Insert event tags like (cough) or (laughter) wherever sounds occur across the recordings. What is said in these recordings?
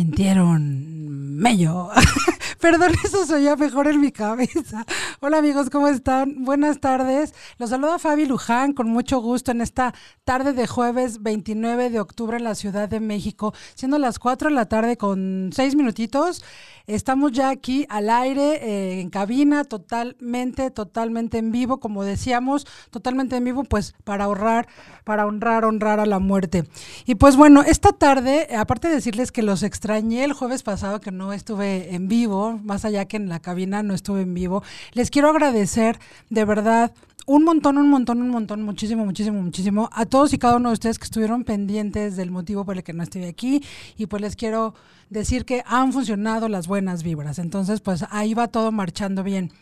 sintieron mello. (laughs) Perdón, (laughs) eso soy ya mejor en mi cabeza. Hola amigos, ¿cómo están? Buenas tardes. Los saluda Fabi Luján con mucho gusto en esta tarde de jueves 29 de octubre en la Ciudad de México, siendo las 4 de la tarde con 6 minutitos. Estamos ya aquí al aire, eh, en cabina, totalmente, totalmente en vivo, como decíamos, totalmente en vivo, pues para ahorrar, para honrar, honrar a la muerte. Y pues bueno, esta tarde, aparte de decirles que los extrañé el jueves pasado, que no estuve en vivo, más allá que en la cabina no estuve en vivo, les quiero agradecer de verdad un montón, un montón, un montón, muchísimo, muchísimo, muchísimo a todos y cada uno de ustedes que estuvieron pendientes del motivo por el que no estoy aquí y pues les quiero decir que han funcionado las buenas vibras. Entonces, pues ahí va todo marchando bien.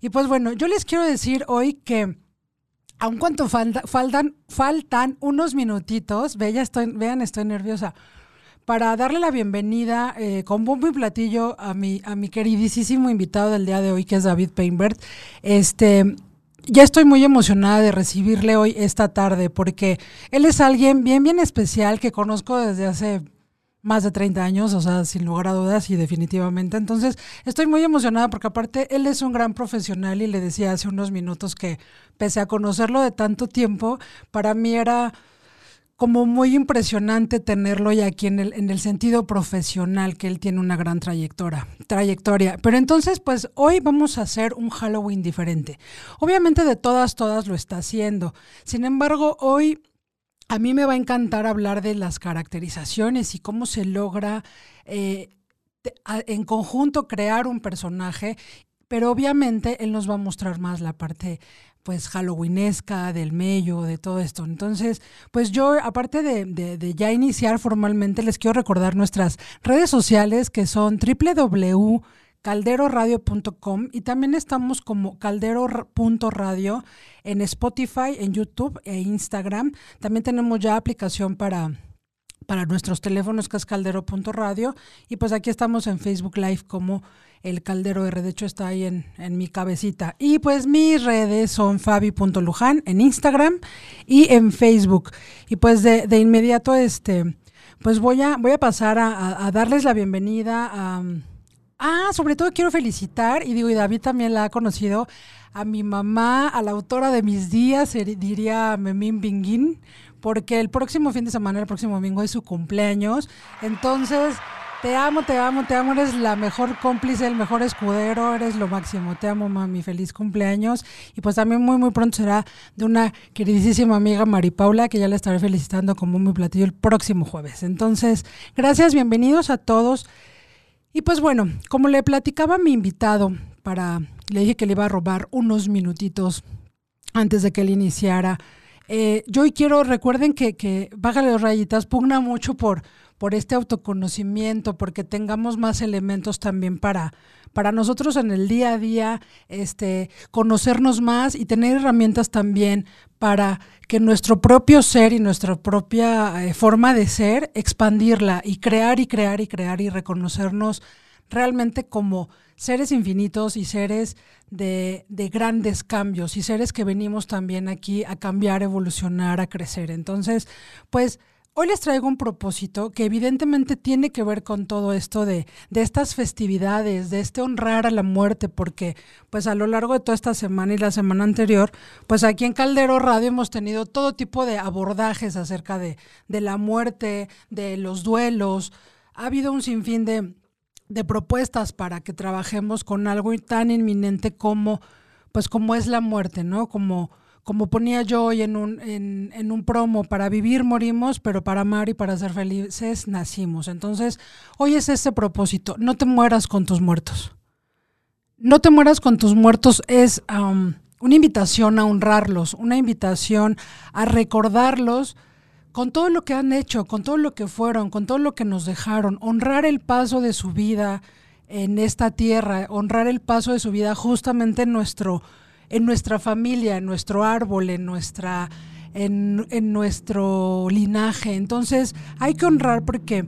Y pues bueno, yo les quiero decir hoy que aun cuanto faltan, faltan unos minutitos, vean, estoy, vean, estoy nerviosa, para darle la bienvenida eh, con bombo y platillo a mi, a mi queridísimo invitado del día de hoy, que es David Peinbert. Este, ya estoy muy emocionada de recibirle hoy esta tarde porque él es alguien bien, bien especial que conozco desde hace más de 30 años, o sea, sin lugar a dudas y definitivamente. Entonces, estoy muy emocionada porque aparte él es un gran profesional y le decía hace unos minutos que pese a conocerlo de tanto tiempo, para mí era como muy impresionante tenerlo ya aquí en el, en el sentido profesional, que él tiene una gran trayectoria, trayectoria. Pero entonces, pues hoy vamos a hacer un Halloween diferente. Obviamente de todas, todas lo está haciendo. Sin embargo, hoy a mí me va a encantar hablar de las caracterizaciones y cómo se logra eh, en conjunto crear un personaje pero obviamente él nos va a mostrar más la parte pues halloweenesca, del mello, de todo esto. Entonces, pues yo, aparte de, de, ya iniciar formalmente, les quiero recordar nuestras redes sociales que son www.calderoradio.com y también estamos como caldero.radio en Spotify, en YouTube e Instagram. También tenemos ya aplicación para para nuestros teléfonos que es caldero.radio y pues aquí estamos en Facebook Live como el Caldero R, de hecho está ahí en, mi cabecita. Y pues mis redes son fabi.luján en Instagram y en Facebook. Y pues de, inmediato, este, pues voy a, voy a pasar a, darles la bienvenida a... Ah, sobre todo quiero felicitar, y digo, y David también la ha conocido, a mi mamá, a la autora de mis días, diría Memín Binguín, porque el próximo fin de semana, el próximo domingo es su cumpleaños. Entonces, te amo, te amo, te amo. Eres la mejor cómplice, el mejor escudero. Eres lo máximo. Te amo, mami. Feliz cumpleaños. Y pues también muy, muy pronto será de una queridísima amiga Mari Paula, que ya la estaré felicitando como muy platillo el próximo jueves. Entonces, gracias, bienvenidos a todos. Y pues bueno, como le platicaba a mi invitado, para, le dije que le iba a robar unos minutitos antes de que él iniciara. Eh, yo quiero, recuerden que, que Bájale los rayitas, pugna mucho por por este autoconocimiento, porque tengamos más elementos también para, para nosotros en el día a día, este, conocernos más y tener herramientas también para que nuestro propio ser y nuestra propia eh, forma de ser, expandirla y crear y crear y crear y reconocernos realmente como seres infinitos y seres de, de, grandes cambios y seres que venimos también aquí a cambiar, evolucionar, a crecer. Entonces, pues Hoy les traigo un propósito que evidentemente tiene que ver con todo esto de, de, estas festividades, de este honrar a la muerte, porque pues a lo largo de toda esta semana y la semana anterior, pues aquí en Caldero Radio hemos tenido todo tipo de abordajes acerca de, de la muerte, de los duelos. Ha habido un sinfín de, de propuestas para que trabajemos con algo tan inminente como, pues como es la muerte, ¿no? Como como ponía yo hoy en un, en, un promo, para vivir morimos, pero para amar y para ser felices nacimos. Entonces, hoy es ese propósito, no te mueras con tus muertos. No te mueras con tus muertos es una invitación a honrarlos, una invitación a recordarlos con todo lo que han hecho, con todo lo que fueron, con todo lo que nos dejaron, honrar el paso de su vida en esta tierra, honrar el paso de su vida justamente en nuestro en nuestra familia, en nuestro árbol, en nuestra en, nuestro linaje. Entonces, hay que honrar porque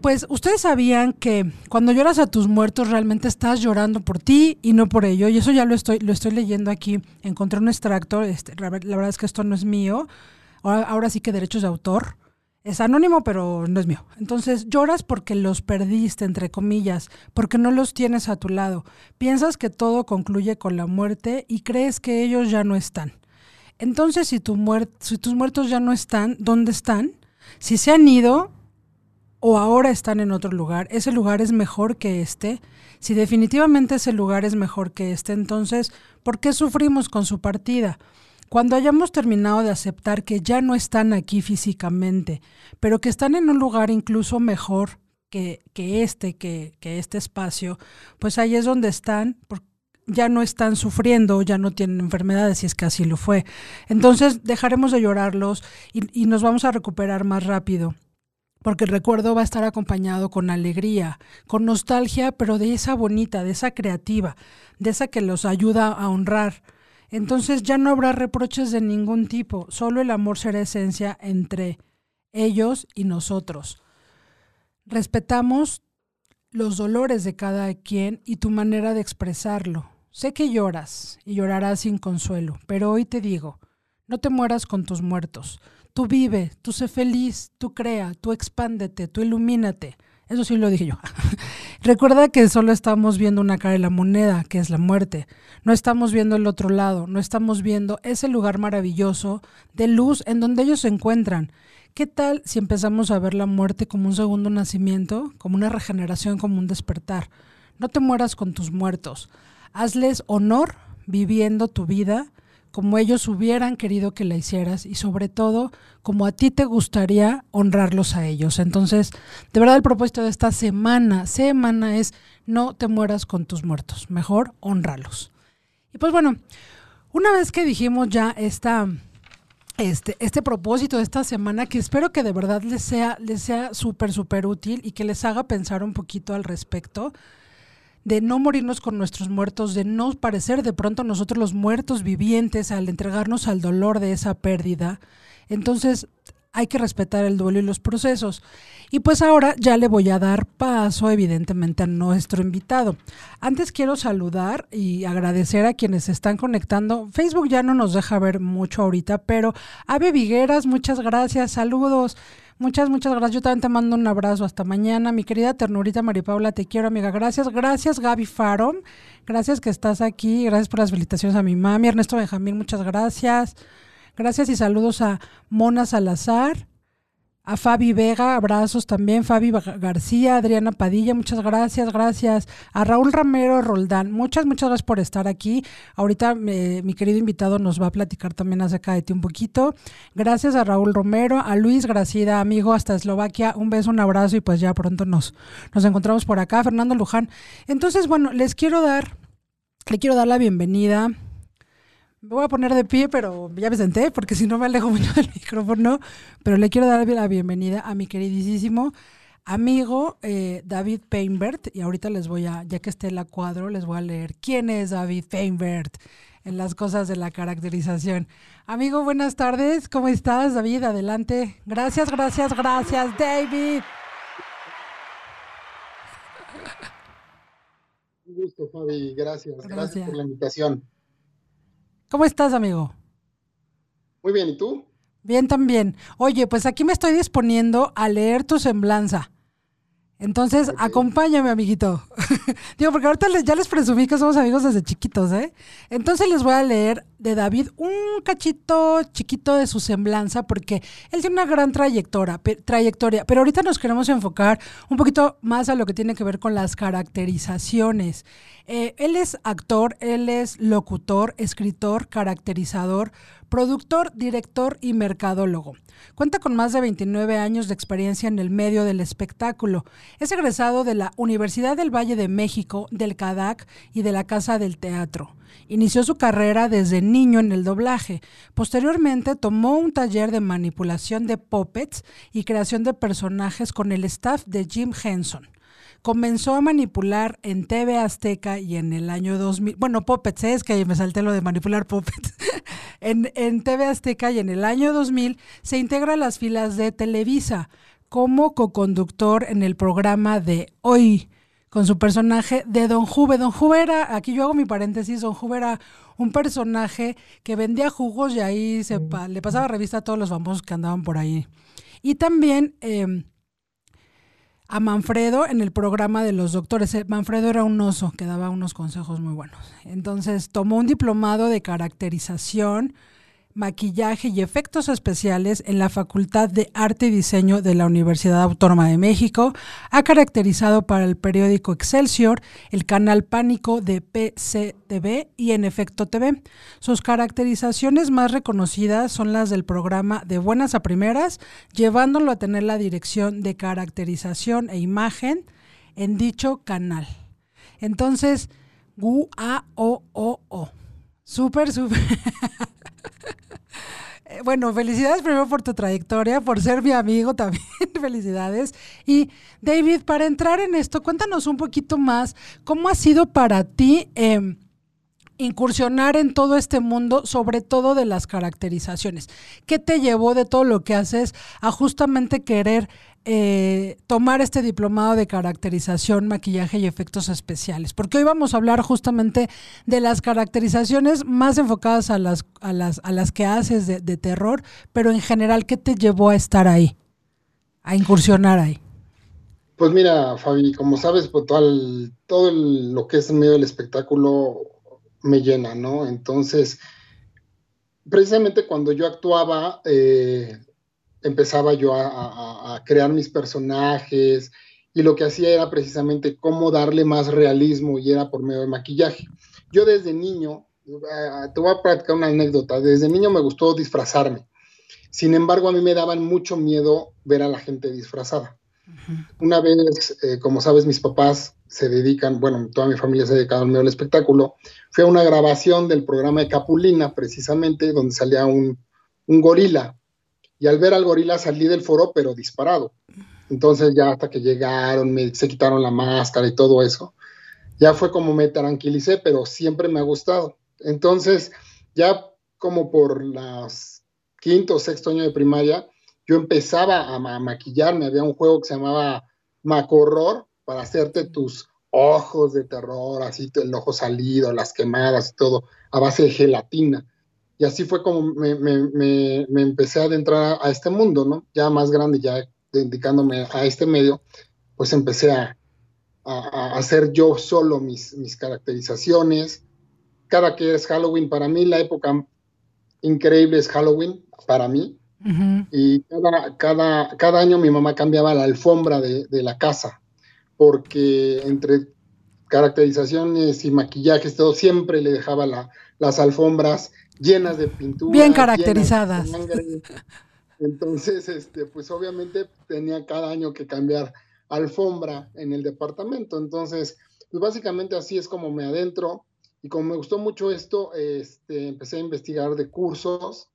pues ustedes sabían que cuando lloras a tus muertos realmente estás llorando por ti y no por ello. Y eso ya lo estoy, lo estoy leyendo aquí. Encontré un extracto, este, la verdad es que esto no es mío. Ahora, ahora sí que derechos de autor. Es anónimo, pero no es mío. Entonces lloras porque los perdiste, entre comillas, porque no los tienes a tu lado. Piensas que todo concluye con la muerte y crees que ellos ya no están. Entonces, si, tu si tus muertos ya no están, ¿dónde están? Si se han ido o ahora están en otro lugar, ese lugar es mejor que este. Si definitivamente ese lugar es mejor que este, entonces, ¿por qué sufrimos con su partida? Cuando hayamos terminado de aceptar que ya no están aquí físicamente, pero que están en un lugar incluso mejor que, este, que, que, este espacio, pues ahí es donde están, ya no están sufriendo, ya no tienen enfermedades, si es que así lo fue. Entonces dejaremos de llorarlos y nos vamos a recuperar más rápido porque el recuerdo va a estar acompañado con alegría, con nostalgia, pero de esa bonita, de esa creativa, de esa que los ayuda a honrar entonces ya no habrá reproches de ningún tipo, solo el amor será esencia entre ellos y nosotros. Respetamos los dolores de cada quien y tu manera de expresarlo. Sé que lloras y llorarás sin consuelo, pero hoy te digo, no te mueras con tus muertos. Tú vive, tú sé feliz, tú crea, tú expándete, tú ilumínate. Eso sí lo dije yo. (laughs) Recuerda que solo estamos viendo una cara de la moneda, que es la muerte. No estamos viendo el otro lado, no estamos viendo ese lugar maravilloso de luz en donde ellos se encuentran. ¿Qué tal si empezamos a ver la muerte como un segundo nacimiento, como una regeneración, como un despertar? No te mueras con tus muertos. Hazles honor viviendo tu vida como ellos hubieran querido que la hicieras y sobre todo como a ti te gustaría honrarlos a ellos. Entonces, de verdad el propósito de esta semana, semana es no te mueras con tus muertos, mejor honralos. Y pues bueno, una vez que dijimos ya esta, este, este propósito de esta semana, que espero que de verdad les sea, les sea súper, súper útil y que les haga pensar un poquito al respecto, de no morirnos con nuestros muertos, de no parecer de pronto nosotros los muertos vivientes al entregarnos al dolor de esa pérdida. Entonces hay que respetar el duelo y los procesos. Y pues ahora ya le voy a dar paso evidentemente a nuestro invitado. Antes quiero saludar y agradecer a quienes se están conectando. Facebook ya no nos deja ver mucho ahorita, pero Ave Vigueras, muchas gracias, saludos. Muchas, muchas gracias. Yo también te mando un abrazo. Hasta mañana. Mi querida ternurita María Paula, te quiero, amiga. Gracias, gracias, Gaby Faro. Gracias que estás aquí. Gracias por las felicitaciones a mi mami. Ernesto Benjamín, muchas gracias. Gracias y saludos a Mona Salazar. A Fabi Vega, abrazos también. Fabi García, Adriana Padilla, muchas gracias, gracias. A Raúl Ramero Roldán, muchas, muchas gracias por estar aquí. Ahorita mi querido invitado nos va a platicar también acerca de ti un poquito. Gracias a Raúl Romero, a Luis Gracida, amigo hasta Eslovaquia. Un beso, un abrazo y pues ya pronto nos, nos encontramos por acá. Fernando Luján. Entonces, bueno, les quiero dar, le quiero dar la bienvenida me voy a poner de pie, pero ya me senté, porque si no me alejo (laughs) mucho del micrófono. Pero le quiero dar la bienvenida a mi queridísimo amigo eh, David Peinbert. Y ahorita les voy a, ya que esté la cuadro, les voy a leer quién es David Peinbert en las cosas de la caracterización. Amigo, buenas tardes. ¿Cómo estás, David? Adelante. Gracias, gracias, gracias, David. Un gusto, Fabi. Gracias. Gracias por la invitación. ¿Cómo estás, amigo? Muy bien, ¿y tú? Bien también. Oye, pues aquí me estoy disponiendo a leer tu semblanza. Entonces, acompáñame, amiguito. (laughs) Digo, porque ahorita ya les presumí que somos amigos desde chiquitos, ¿eh? Entonces les voy a leer de David un cachito chiquito de su semblanza, porque él tiene una gran trayectoria, trayectoria, pero ahorita nos queremos enfocar un poquito más a lo que tiene que ver con las caracterizaciones. Eh, él es actor, él es locutor, escritor, caracterizador, productor, director y mercadólogo. Cuenta con más de 29 años de experiencia en el medio del espectáculo. Es egresado de la Universidad del Valle de México, del CADAC y de la Casa del Teatro. Inició su carrera desde niño en el doblaje. Posteriormente tomó un taller de manipulación de puppets y creación de personajes con el staff de Jim Henson comenzó a manipular en TV Azteca y en el año 2000, bueno, Puppets, ¿eh? es que me salté lo de manipular Puppets, (laughs) en, en TV Azteca y en el año 2000 se integra a las filas de Televisa como coconductor en el programa de Hoy, con su personaje de Don Juve. Don Juve era, aquí yo hago mi paréntesis, Don Juve era un personaje que vendía jugos y ahí se, le pasaba revista a todos los famosos que andaban por ahí. Y también em, a Manfredo en el programa de los doctores. Eh, Manfredo era un oso que daba unos consejos muy buenos. Entonces tomó un diplomado de caracterización maquillaje y efectos especiales en la Facultad de Arte y Diseño de la Universidad Autónoma de México. Ha caracterizado para el periódico Excelsior, el canal Pánico de PCTV y en Efecto TV. Sus caracterizaciones más reconocidas son las del programa De Buenas a Primeras, llevándolo a tener la dirección de caracterización e imagen en dicho canal. Entonces, Gu-A-O-O-O. Súper, súper. (laughs) Eh, bueno, felicidades primero por tu trayectoria, por ser mi amigo también, (laughs) felicidades. Y David, para entrar en esto, cuéntanos un poquito más, ¿cómo ha sido para ti em, incursionar en todo este mundo, sobre todo de las caracterizaciones? ¿Qué te llevó de todo lo que haces a justamente querer eh, tomar este diplomado de caracterización, maquillaje y efectos especiales, porque hoy vamos a hablar justamente de las caracterizaciones más enfocadas a las, a las, a las que haces de, terror, pero en general, ¿qué te llevó a estar ahí, a incursionar ahí? Pues mira, Fabi, como sabes, pues todo, lo que es medio del espectáculo me llena, ¿no? Entonces, precisamente cuando yo actuaba, eh, empezaba yo a, crear mis personajes y lo que hacía era precisamente cómo darle más realismo y era por medio de maquillaje. Yo desde niño, eh, te voy a practicar una anécdota, desde niño me gustó disfrazarme. Sin embargo, a mí me daban mucho miedo ver a la gente disfrazada. Una vez, eh, como sabes, mis papás se dedican, bueno, toda mi familia se ha al medio del espectáculo, fue una grabación del programa de Capulina, precisamente, donde salía un, un gorila y al ver al gorila salí del foro, pero disparado. Entonces ya hasta que llegaron, me, se quitaron la máscara y todo eso, ya fue como me tranquilicé, pero siempre me ha gustado. Entonces, ya como por las quinto o sexto año de primaria, yo empezaba a, maquillarme. Había un juego que se llamaba Macorror para hacerte tus ojos de terror, así el ojo salido, las quemadas y todo, a base de gelatina. Y así fue como me, empecé a adentrar a, este mundo, ¿no? Ya más grande, ya dedicándome a este medio, pues empecé a, hacer yo solo mis caracterizaciones. Cada que es Halloween, para mí la época increíble es Halloween, para mí. Y cada, cada, cada, año mi mamá cambiaba la alfombra de, la casa, porque entre caracterizaciones y maquillajes, todo, siempre le dejaba la, las alfombras llenas de pintura. Bien caracterizadas. Entonces, este, pues obviamente tenía cada año que cambiar alfombra en el departamento. Entonces, pues básicamente así es como me adentro. Y como me gustó mucho esto, este, empecé a investigar de cursos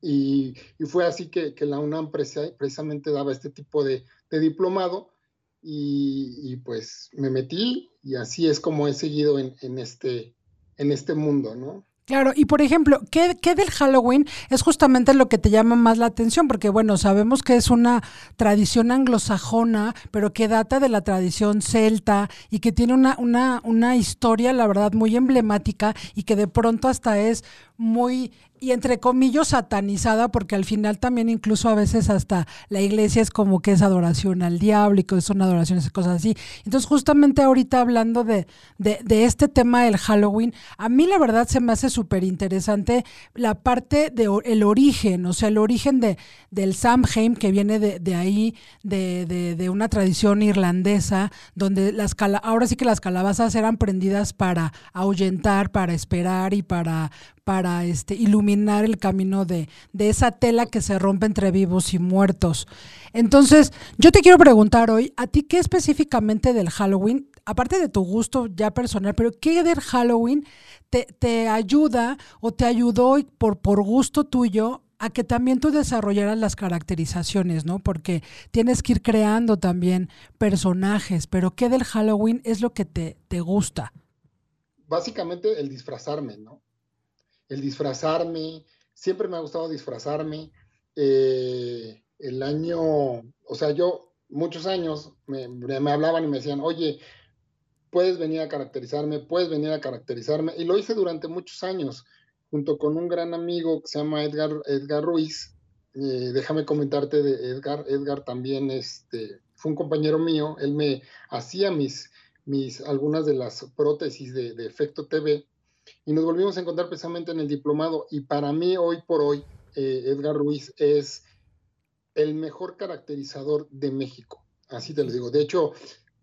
y, fue así que, la UNAM precisamente daba este tipo de, diplomado y, pues me metí y así es como he seguido en, en, este, en este mundo, ¿no? Claro, y por ejemplo, ¿qué, ¿qué, del Halloween es justamente lo que te llama más la atención? Porque bueno, sabemos que es una tradición anglosajona, pero que data de la tradición celta y que tiene una, una, una historia, la verdad, muy emblemática y que de pronto hasta es muy y entre comillas satanizada, porque al final también incluso a veces hasta la iglesia es como que es adoración al diablo y son adoraciones cosas así. Entonces justamente ahorita hablando de, de, este tema del Halloween, a mí la verdad se me hace súper interesante la parte de el origen, o sea, el origen de, del Samhain que viene de, de ahí, de, de, una tradición irlandesa, donde las ahora sí que las calabazas eran prendidas para ahuyentar, para esperar y para para este, iluminar el camino de, de esa tela que se rompe entre vivos y muertos. Entonces, yo te quiero preguntar hoy, ¿a ti qué específicamente del Halloween, aparte de tu gusto ya personal, pero qué del Halloween te, te ayuda o te ayudó por, por gusto tuyo a que también tú desarrollaras las caracterizaciones, ¿no? Porque tienes que ir creando también personajes, pero ¿qué del Halloween es lo que te, te gusta? Básicamente el disfrazarme, ¿no? El disfrazarme, siempre me ha gustado disfrazarme. Eh, el año, o sea, yo muchos años me, hablaban y me decían, oye, puedes venir a caracterizarme, puedes venir a caracterizarme. Y lo hice durante muchos años, junto con un gran amigo que se llama Edgar, Edgar Ruiz. eh, déjame comentarte de Edgar. Edgar también este, fue un compañero mío, él me hacía mis, mis, algunas de las prótesis de, efecto TV y nos volvimos a encontrar precisamente en el diplomado y para mí hoy por hoy eh, Edgar Ruiz es el mejor caracterizador de México, así te lo digo. De hecho,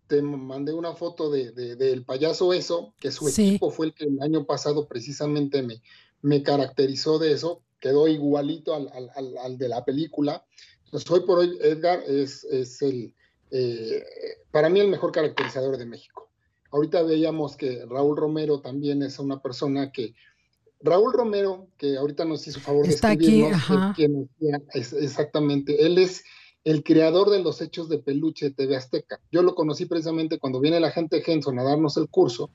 te mandé una foto de, del payaso eso, que su equipo fue el que el año pasado precisamente me, me caracterizó de eso, quedó igualito al, al, al, de la película. Entonces, hoy por hoy Edgar es, es el, eh, para mí el mejor caracterizador de México. Ahorita veíamos que Raúl Romero también es una persona que, Raúl Romero, que ahorita nos hizo favor de Está aquí, ajá. exactamente, él es el creador de los hechos de peluche TV Azteca. Yo lo conocí precisamente cuando viene la gente Henson a darnos el curso.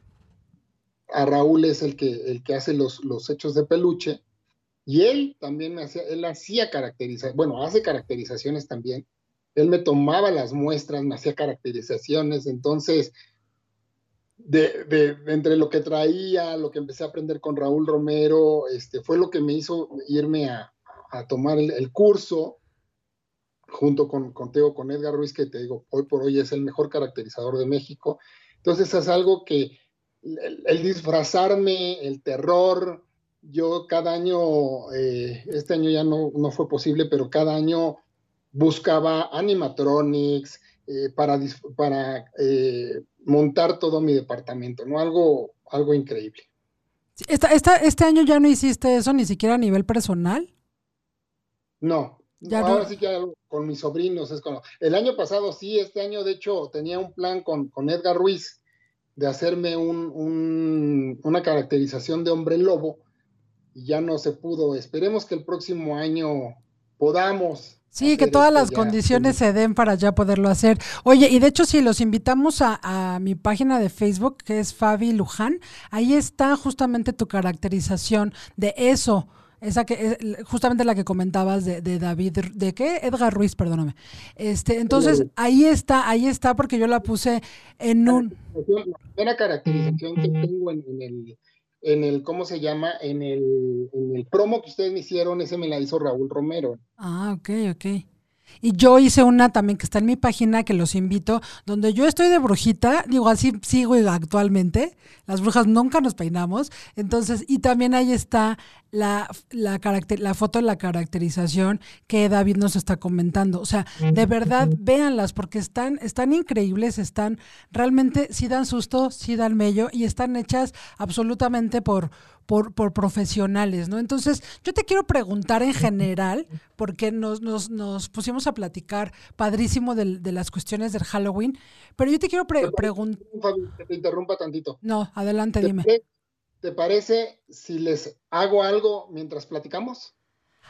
A Raúl es el que, el que hace los, los hechos de peluche. Y él también me hacía, él hacía caracterizaciones, bueno, hace caracterizaciones también. Él me tomaba las muestras, me hacía caracterizaciones. Entonces, de, entre lo que traía, lo que empecé a aprender con Raúl Romero, este, fue lo que me hizo irme a, a tomar el, curso junto con, con con Edgar Ruiz, que te digo, hoy por hoy es el mejor caracterizador de México. Entonces es algo que el, disfrazarme, el terror, yo cada año, eh, este año ya no, no, fue posible, pero cada año buscaba animatronics eh, para, para eh, montar todo mi departamento, ¿no? Algo, algo increíble. Esta, esta, ¿Este año ya no hiciste eso ni siquiera a nivel personal? No, ahora sí que con mis sobrinos es como. El año pasado sí, este año de hecho tenía un plan con, con Edgar Ruiz de hacerme un, una caracterización de hombre lobo y ya no se pudo. Esperemos que el próximo año podamos. Sí, que todas las condiciones se den para ya poderlo hacer. Oye, y de hecho, si los invitamos a, a, mi página de Facebook, que es Fabi Luján, ahí está justamente tu caracterización de eso esa que justamente la que comentabas de, David, ¿de qué? Edgar Ruiz, perdóname. Este, entonces, ahí está, ahí está, porque yo la puse en un. La primera caracterización que tengo en, el, en el, ¿cómo se llama? En el, en el promo que ustedes me hicieron, ese me la hizo Raúl Romero. Ah, ok, ok. Y yo hice una también que está en mi página, que los invito, donde yo estoy de brujita, digo, así sigo actualmente, las brujas nunca nos peinamos, entonces, y también ahí está la, la, la foto de la caracterización que David nos está comentando. O sea, de verdad, véanlas, porque están, están increíbles, están realmente, sí dan susto, sí dan mello, y están hechas absolutamente por por, por profesionales, ¿no? Entonces, yo te quiero preguntar en general, porque nos, nos, nos pusimos a platicar padrísimo de, de, las cuestiones del Halloween, pero yo te quiero preguntar... Que te interrumpa tantito. No, adelante, dime. ¿Te parece si les hago algo mientras platicamos?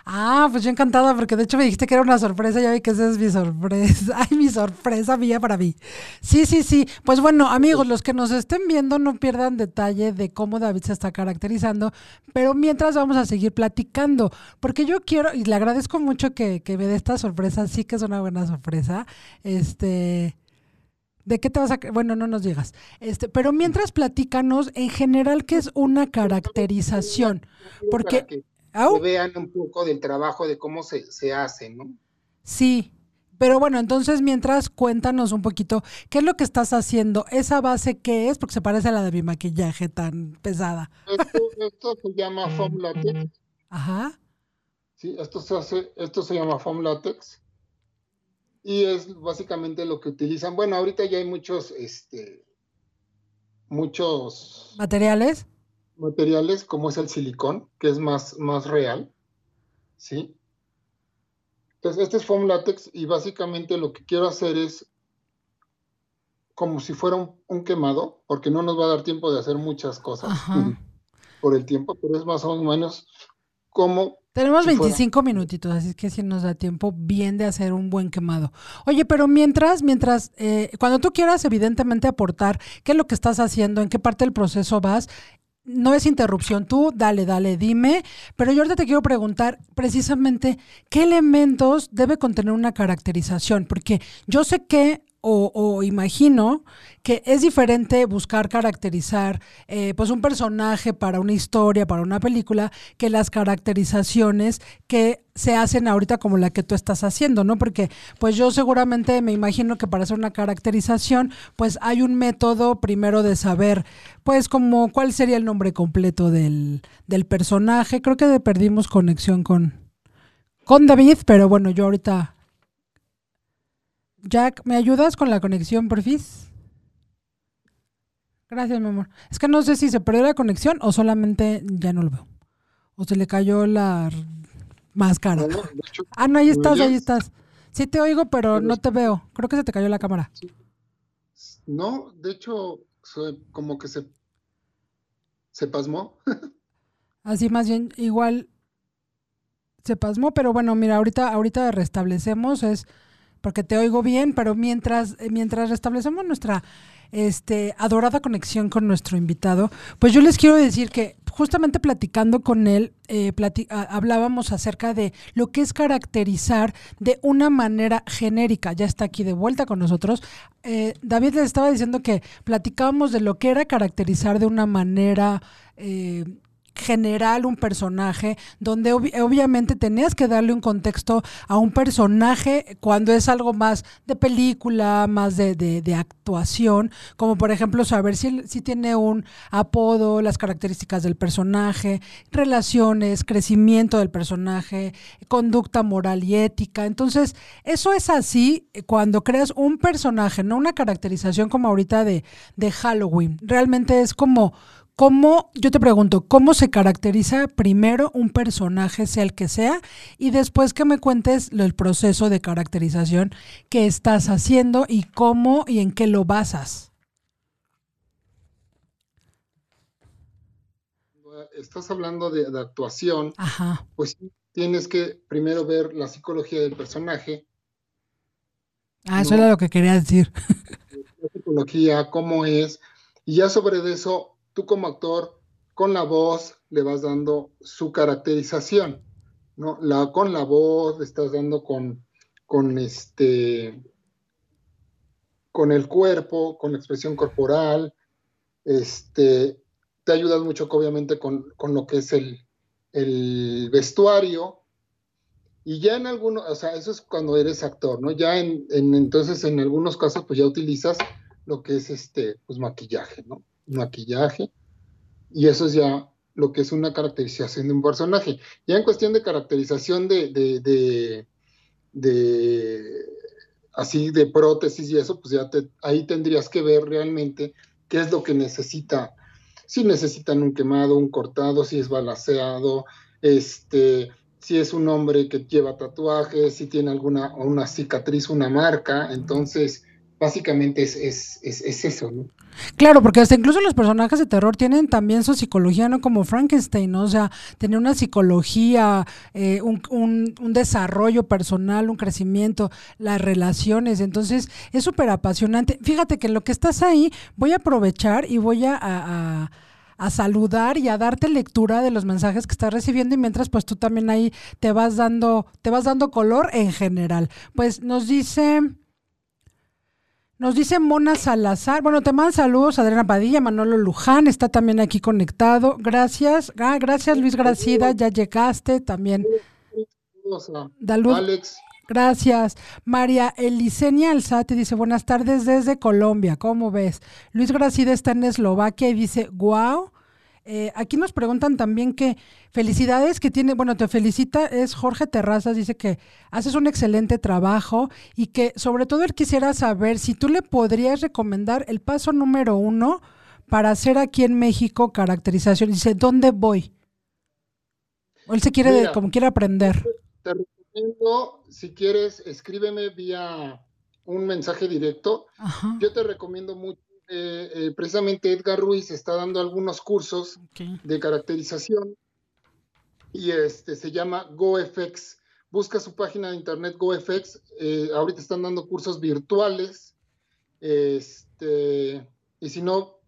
Ah, pues yo encantada, porque de hecho me dijiste que era una sorpresa, ya vi que esa es mi sorpresa. (laughs) Ay, mi sorpresa mía para mí. Sí, sí, sí. Pues bueno, amigos, los que nos estén viendo, no pierdan detalle de cómo David se está caracterizando, pero mientras vamos a seguir platicando, porque yo quiero, y le agradezco mucho que, que me dé esta sorpresa, sí que es una buena sorpresa. Este. ¿De qué te vas a.? Bueno, no nos digas. Este, pero mientras platícanos, en general, ¿qué es una caracterización? Porque que vean un poco del trabajo de cómo se, se hace, ¿no? Sí, pero bueno, entonces mientras cuéntanos un poquito, ¿qué es lo que estás haciendo? ¿Esa base qué es? Porque se parece a la de mi maquillaje tan pesada. Esto, se llama foam latex. Ajá. Sí, esto se hace, esto se llama foam latex. Y es básicamente lo que utilizan. Bueno, ahorita ya hay muchos, este, muchos materiales materiales como es el silicón, que es más, más real, ¿sí? Entonces, este es foam látex y básicamente lo que quiero hacer es como si fuera un, quemado, porque no nos va a dar tiempo de hacer muchas cosas (laughs) por el tiempo, pero es más o menos como... Tenemos 25 minutitos, así que si nos da tiempo bien de hacer un buen quemado. Oye, pero mientras, mientras, eh, cuando tú quieras evidentemente aportar qué es lo que estás haciendo, en qué parte del proceso vas, no es interrupción, tú dale, dale, dime, pero yo ahorita te quiero preguntar precisamente qué elementos debe contener una caracterización, porque yo sé que o, imagino que es diferente buscar caracterizar eh, pues un personaje para una historia, para una película, que las caracterizaciones que se hacen ahorita como la que tú estás haciendo, ¿no? Porque pues yo seguramente me imagino que para hacer una caracterización pues hay un método primero de saber pues como cuál sería el nombre completo del, del personaje. Creo que perdimos conexión con, con David, pero bueno, yo ahorita Jack, ¿me ayudas con la conexión, porfis? Gracias, mi amor. Es que no sé si se perdió la conexión o solamente ya no lo veo. O se le cayó la máscara. ah, no, ahí estás, ahí estás. Sí te oigo, pero no te veo. Creo que se te cayó la cámara. No, de hecho, como que se, se pasmó. (laughs) Así más bien, igual se pasmó, pero bueno, mira, ahorita, ahorita restablecemos, es porque te oigo bien, pero mientras, eh, mientras restablecemos nuestra este, adorada conexión con nuestro invitado, pues yo les quiero decir que justamente platicando con él, eh, hablábamos acerca de lo que es caracterizar de una manera genérica. Ya está aquí de vuelta con nosotros. Eh, David les estaba diciendo que platicábamos de lo que era caracterizar de una manera general un personaje, donde obviamente tenías que darle un contexto a un personaje cuando es algo más de película, más de, de, actuación, como por ejemplo saber si, si tiene un apodo, las características del personaje, relaciones, crecimiento del personaje, conducta moral y ética. Entonces, eso es así cuando creas un personaje, no una caracterización como ahorita de, de Halloween. Realmente es como ¿Cómo, yo te pregunto, cómo se caracteriza primero un personaje, sea el que sea, y después que me cuentes el proceso de caracterización que estás haciendo y cómo y en qué lo basas? Estás hablando de, actuación, pues tienes que primero ver la psicología del personaje. Ah, eso era lo que quería decir. La psicología, cómo es, y ya sobre eso tú como actor, con la voz, le vas dando su caracterización, ¿no? La, con la voz, le estás dando con, con este con el cuerpo, con la expresión corporal, este, te ayudas mucho obviamente con, lo que es el, el, vestuario, y ya en algunos, o sea, eso es cuando eres actor, ¿no? Ya en, en, entonces en algunos casos pues ya utilizas lo que es este, pues maquillaje, ¿no? Maquillaje, y eso es ya lo que es una caracterización de un personaje. Ya en cuestión de caracterización de, de, de, así de prótesis y eso, pues ya ahí tendrías que ver realmente qué es lo que necesita. Si necesitan un quemado, un cortado, si es balaseado, este, si es un hombre que lleva tatuajes, si tiene alguna una cicatriz, una marca, entonces básicamente es, es, es, eso, ¿no? Claro, porque hasta incluso los personajes de terror tienen también su psicología, ¿no? Como Frankenstein, ¿no? O sea, tiene una psicología, eh, un, un, desarrollo personal, un crecimiento, las relaciones. Entonces, es súper apasionante. Fíjate que lo que estás ahí, voy a aprovechar y voy a, a, a saludar y a darte lectura de los mensajes que estás recibiendo y mientras pues tú también ahí te vas dando te vas dando color en general. Pues nos dice nos dice Mona Salazar. Bueno, te mando saludos, Adriana Padilla, Manolo Luján, está también aquí conectado. Gracias. Ah, gracias, Luis Gracida, ya llegaste también. Alex. Gracias. María Elisenia Alzate dice, buenas tardes desde Colombia, ¿cómo ves? Luis Gracida está en Eslovaquia y dice, wow, eh, aquí nos preguntan también que felicidades que tiene, bueno, te felicita, es Jorge Terrazas, dice que haces un excelente trabajo y que sobre todo él quisiera saber si tú le podrías recomendar el paso número uno para hacer aquí en México caracterización. Dice, ¿dónde voy? O él se quiere, como quiere aprender. Te recomiendo, si quieres, escríbeme vía un mensaje directo. Yo te recomiendo mucho eh, eh, precisamente Edgar Ruiz está dando algunos cursos de caracterización y este se llama GoFX. Busca su página de internet GoFX. Eh, ahorita están dando cursos virtuales. Este, y si no,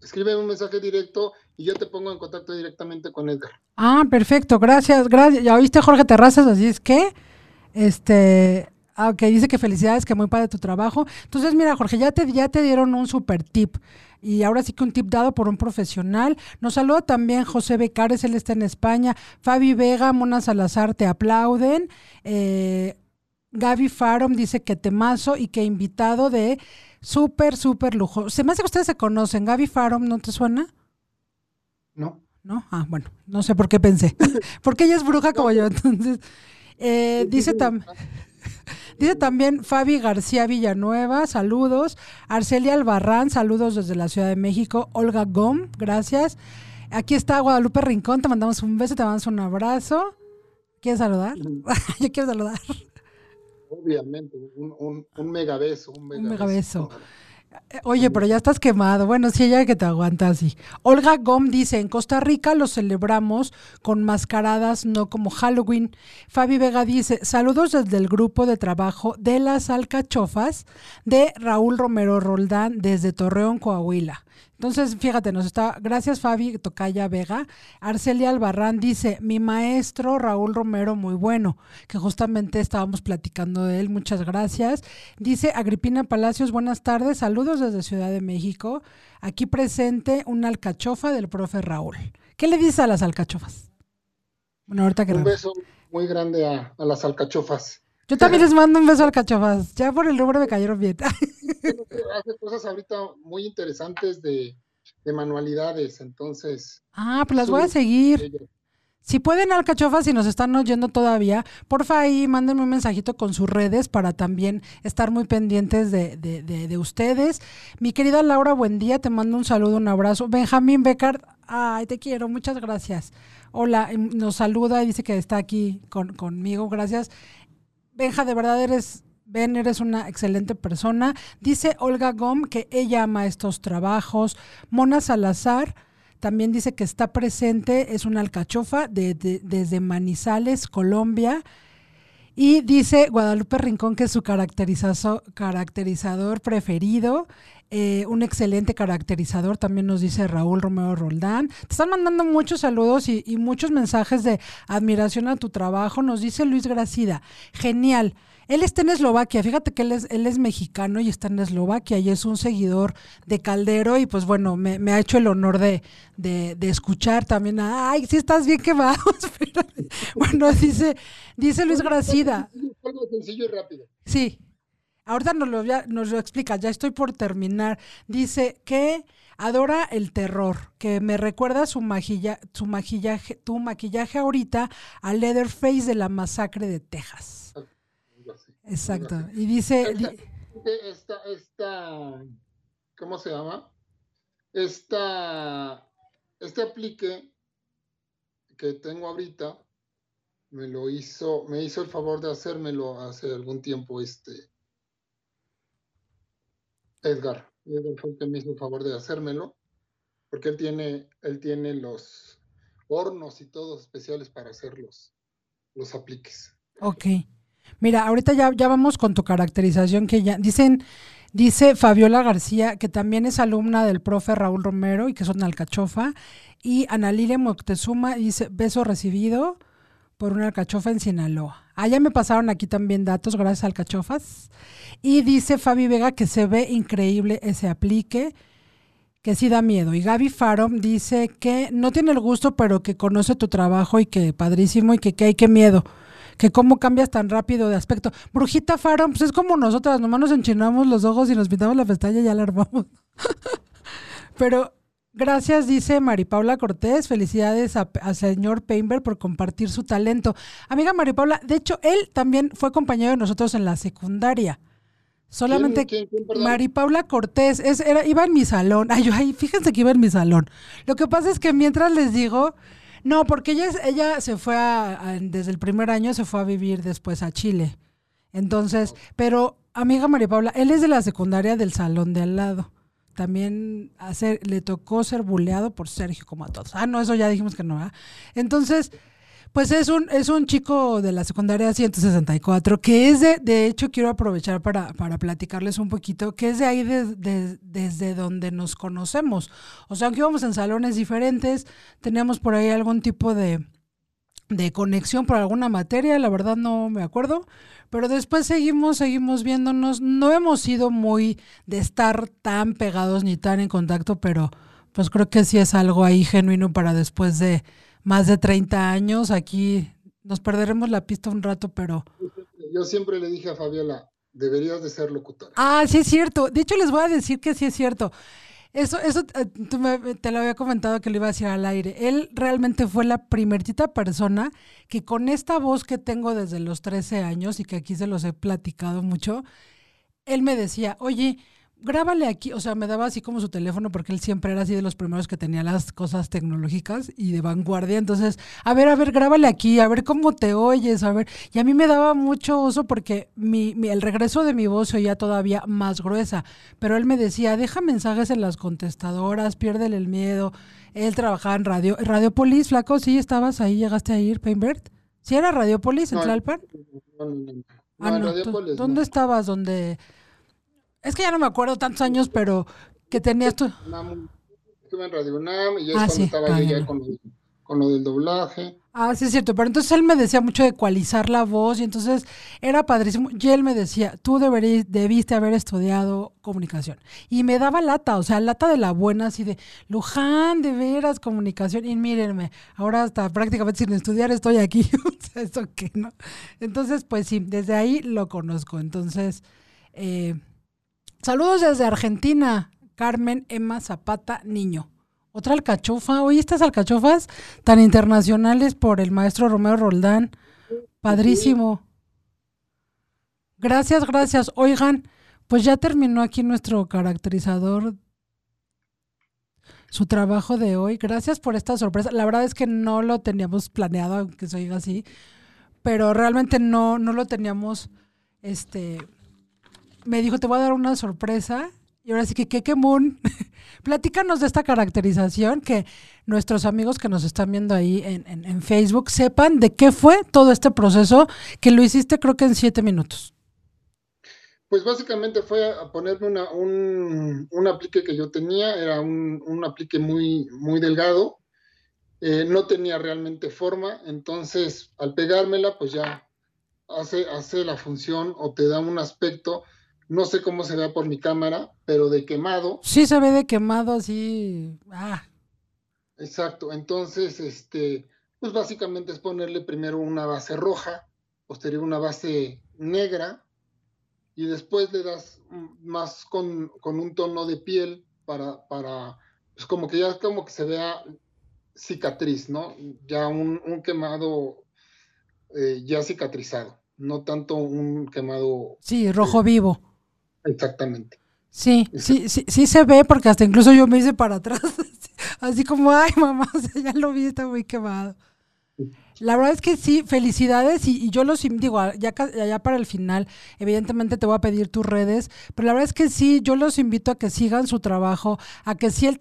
escribe un mensaje directo y yo te pongo en contacto directamente con Edgar. Ah, perfecto, gracias, gracias. Ya oíste Jorge Terrazas, así es que, este, Ah, ok, dice que felicidades, que muy padre tu trabajo. Entonces, mira, Jorge, ya te, ya te dieron un super tip. Y ahora sí que un tip dado por un profesional. Nos saluda también José Becares, él está en España. Fabi Vega, Mona Salazar, te aplauden. Eh, Gaby Farom dice que temazo y que invitado de súper, súper lujo. Se me hace que ustedes se conocen. Gaby Farom, ¿no te suena? No. ¿No? Ah, bueno, no sé por qué pensé. (laughs) Porque ella es bruja como yo, entonces. Eh, dice también. Dice también Fabi García Villanueva, saludos. Arcelia Albarrán, saludos desde la Ciudad de México. Olga Gom, gracias. Aquí está Guadalupe Rincón, te mandamos un beso, te mandamos un abrazo. ¿Quieres saludar? (laughs) Yo quiero saludar. Obviamente, un, un, un mega beso. Un mega, un mega beso. beso. Oye, pero ya estás quemado. Bueno, sí, ella que te aguanta así. Olga Gom dice, en Costa Rica lo celebramos con mascaradas, no como Halloween. Fabi Vega dice, saludos desde el grupo de trabajo de las alcachofas de Raúl Romero Roldán desde Torreón, Coahuila. Entonces, fíjate, nos está, gracias Fabi Tocaya Vega. Arcelia Albarrán dice, mi maestro Raúl Romero, muy bueno, que justamente estábamos platicando de él, muchas gracias. Dice Agripina Palacios, buenas tardes, saludos desde Ciudad de México. Aquí presente una alcachofa del profe Raúl. ¿Qué le dice a las alcachofas? Bueno, ahorita que Un beso muy grande a, a las alcachofas. Yo también les mando un beso al cachofas. Ya por el número me cayeron bien. Hace cosas ahorita muy interesantes de, manualidades, entonces. Ah, pues las voy a seguir. Si pueden Alcachofas, si nos están oyendo todavía, porfa ahí mándenme un mensajito con sus redes para también estar muy pendientes de, de, de, ustedes. Mi querida Laura, buen día, te mando un saludo, un abrazo. Benjamín Becker, ay, te quiero, muchas gracias. Hola, em, nos saluda y dice que está aquí con, conmigo, gracias. Benja, de verdad eres, Ben, eres una excelente persona. Dice Olga Gom que ella ama estos trabajos. Mona Salazar también dice que está presente, es una alcachofa desde Manizales, Colombia. Y dice Guadalupe Rincón que es su caracterizador preferido. Eh, un excelente caracterizador, también nos dice Raúl Romero Roldán. Te están mandando muchos saludos y, muchos mensajes de admiración a tu trabajo. Nos dice Luis Gracida, genial. Él está en Eslovaquia, fíjate que él es, él es mexicano y está en Eslovaquia y es un seguidor de Caldero y pues bueno, me, ha hecho el honor de, de, escuchar también, ay, si estás bien quemado, (laughs) bueno, dice, dice Luis Gracida. Algo sencillo y rápido. Sí. Ahorita nos lo, nos lo explica, ya estoy por terminar. Dice que adora el terror, que me recuerda su, su maquillaje, tu maquillaje ahorita a Leatherface de la masacre de Texas. Exacto. Y dice... Esta, esta, ¿cómo se llama? Esta, este aplique que tengo ahorita, me lo hizo, me hizo el favor de hacérmelo hace algún tiempo este Edgar. Edgar fue el que me hizo el favor de hacérmelo, porque él tiene, él tiene los hornos y todos especiales para hacer los, los apliques. Ok. Mira, ahorita ya, vamos con tu caracterización que ya dicen, dice Fabiola García, que también es alumna del profe Raúl Romero y que una alcachofa, y Ana Lilia Moctezuma dice, beso recibido por una alcachofa en Sinaloa. Ah, ya me pasaron aquí también datos, gracias a alcachofas. Y dice Fabi Vega que se ve increíble ese aplique, que sí da miedo. Y Gaby Farom dice que no tiene el gusto, pero que conoce tu trabajo y que padrísimo y que, que hay que miedo. Que cómo cambias tan rápido de aspecto. Brujita Farom, pues es como nosotras, nomás nos enchinamos los ojos y nos pintamos la pestaña y ya la armamos. (laughs) pero Gracias, dice Mari Paula Cortés. Felicidades al señor Painter por compartir su talento. Amiga Mari Paula, de hecho, él también fue compañero de nosotros en la secundaria. Solamente Mari Paula Cortés, es, era, iba en mi salón. (laughs) Ay, yo, ay, fíjense que iba en mi salón. Lo que pasa es que mientras les digo, no, porque ella, ella se fue a, desde el primer año se fue a vivir después a Chile. Entonces, pero amiga María Paula, él es de la secundaria del salón de al lado. También hacer, le tocó ser buleado por Sergio como a todos. Ah, no, eso ya dijimos que no. ¿ah? Entonces, pues es un, es un chico de la secundaria 164, que es de, de hecho quiero aprovechar para, para platicarles un poquito, que es de ahí desde donde nos conocemos. O sea, aunque íbamos en salones diferentes, teníamos por ahí algún tipo de, de conexión por alguna materia, la verdad no me acuerdo, pero después seguimos, seguimos viéndonos, no hemos sido muy de estar tan pegados ni tan en contacto, pero pues creo que sí es algo ahí genuino para después de más de 30 años, aquí nos perderemos la pista un rato, pero... Yo siempre le dije a Fabiola, deberías de ser locutora. Ah, sí es cierto, de hecho les voy a decir que sí es cierto. Eso, eso eh, tú me, te lo había comentado que lo iba a decir al aire. Él realmente fue la primerita persona que con esta voz que tengo desde los 13 años y que aquí se los he platicado mucho, él me decía, oye, grábale aquí, o sea, me daba así como su teléfono porque él siempre era así de los primeros que tenía las cosas tecnológicas y de vanguardia. Entonces, a ver, a ver, grábale aquí, a ver cómo te oyes, a ver. Y a mí me daba mucho oso porque mi, el regreso de mi voz se oía todavía más gruesa, pero él me decía, deja mensajes en las contestadoras, piérdele el miedo. Él trabajaba en radio, Radiopolis, flaco, sí, estabas ahí, llegaste a ir, Painbert. ¿Sí era Radiopolis en Tlalpan? No, no, no. Ah, ¿Dónde estabas? ¿Dónde...? Es que ya no me acuerdo tantos años, pero que tenías tú. Estuve en Radio UNAM y ya ah, cuando estaba yo ya con, con, lo del doblaje. Ah, sí, es cierto. Pero entonces él me decía mucho de ecualizar la voz y entonces era padrísimo. Y él me decía, tú deberías, debiste haber estudiado comunicación. Y me daba lata, o sea, lata de la buena, así de, Luján, de veras, comunicación. Y mírenme, ahora hasta prácticamente sin estudiar estoy aquí. (laughs) eso que no. Entonces, pues sí, desde ahí lo conozco. Entonces, eh, Saludos desde Argentina, Carmen Emma Zapata Niño. Otra alcachofa. Oye, estas alcachofas tan internacionales por el maestro Romeo Roldán. Padrísimo. Gracias, gracias. Oigan, pues ya terminó aquí nuestro caracterizador, su trabajo de hoy. Gracias por esta sorpresa. La verdad es que no lo teníamos planeado, aunque se diga así, pero realmente no, no lo teníamos este, me dijo, te voy a dar una sorpresa. Y ahora sí que, qué moon. (laughs) Platícanos de esta caracterización, que nuestros amigos que nos están viendo ahí en, Facebook sepan de qué fue todo este proceso, que lo hiciste creo que en siete minutos. Pues básicamente fue a ponerme una, un, un aplique que yo tenía, era un, un aplique muy, muy delgado, eh, no tenía realmente forma, entonces al pegármela pues ya hace, hace la función o te da un aspecto no sé cómo se ve por mi cámara, pero de quemado. Sí se ve de quemado así. Ah. Exacto. Entonces, este, pues básicamente es ponerle primero una base roja, posterior una base negra, y después le das más con, un tono de piel para, para, pues como que ya como que se vea cicatriz, ¿no? Ya un, quemado eh, ya cicatrizado, no tanto un quemado. Sí, rojo vivo. Exactamente. Sí, sí, sí, sí se ve porque hasta incluso yo me hice para atrás, (laughs) así como, ay mamá, (laughs) ya lo vi, está muy quemado. La verdad es que sí, felicidades y, yo los digo, ya, para el final, evidentemente te voy a pedir tus redes, pero la verdad es que sí, yo los invito a que sigan su trabajo, a que si el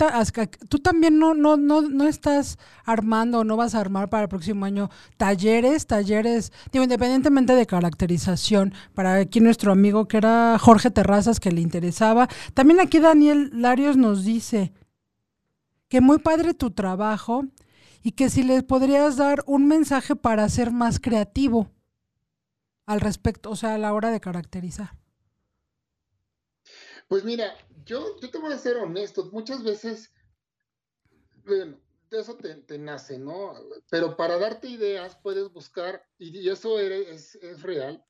tú también no, no, no, no estás armando o no vas a armar para el próximo año talleres, talleres, digo, independientemente de caracterización, para aquí nuestro amigo que era Jorge Terrazas que le interesaba. También aquí Daniel Larios nos dice que muy padre tu trabajo y que si les podrías dar un mensaje para ser más creativo al respecto, o sea, a la hora de caracterizar. Pues mira, yo, yo te voy a ser honesto, muchas veces, bueno, de eso te, nace, ¿no? Pero para darte ideas puedes buscar, y, eso es, es real,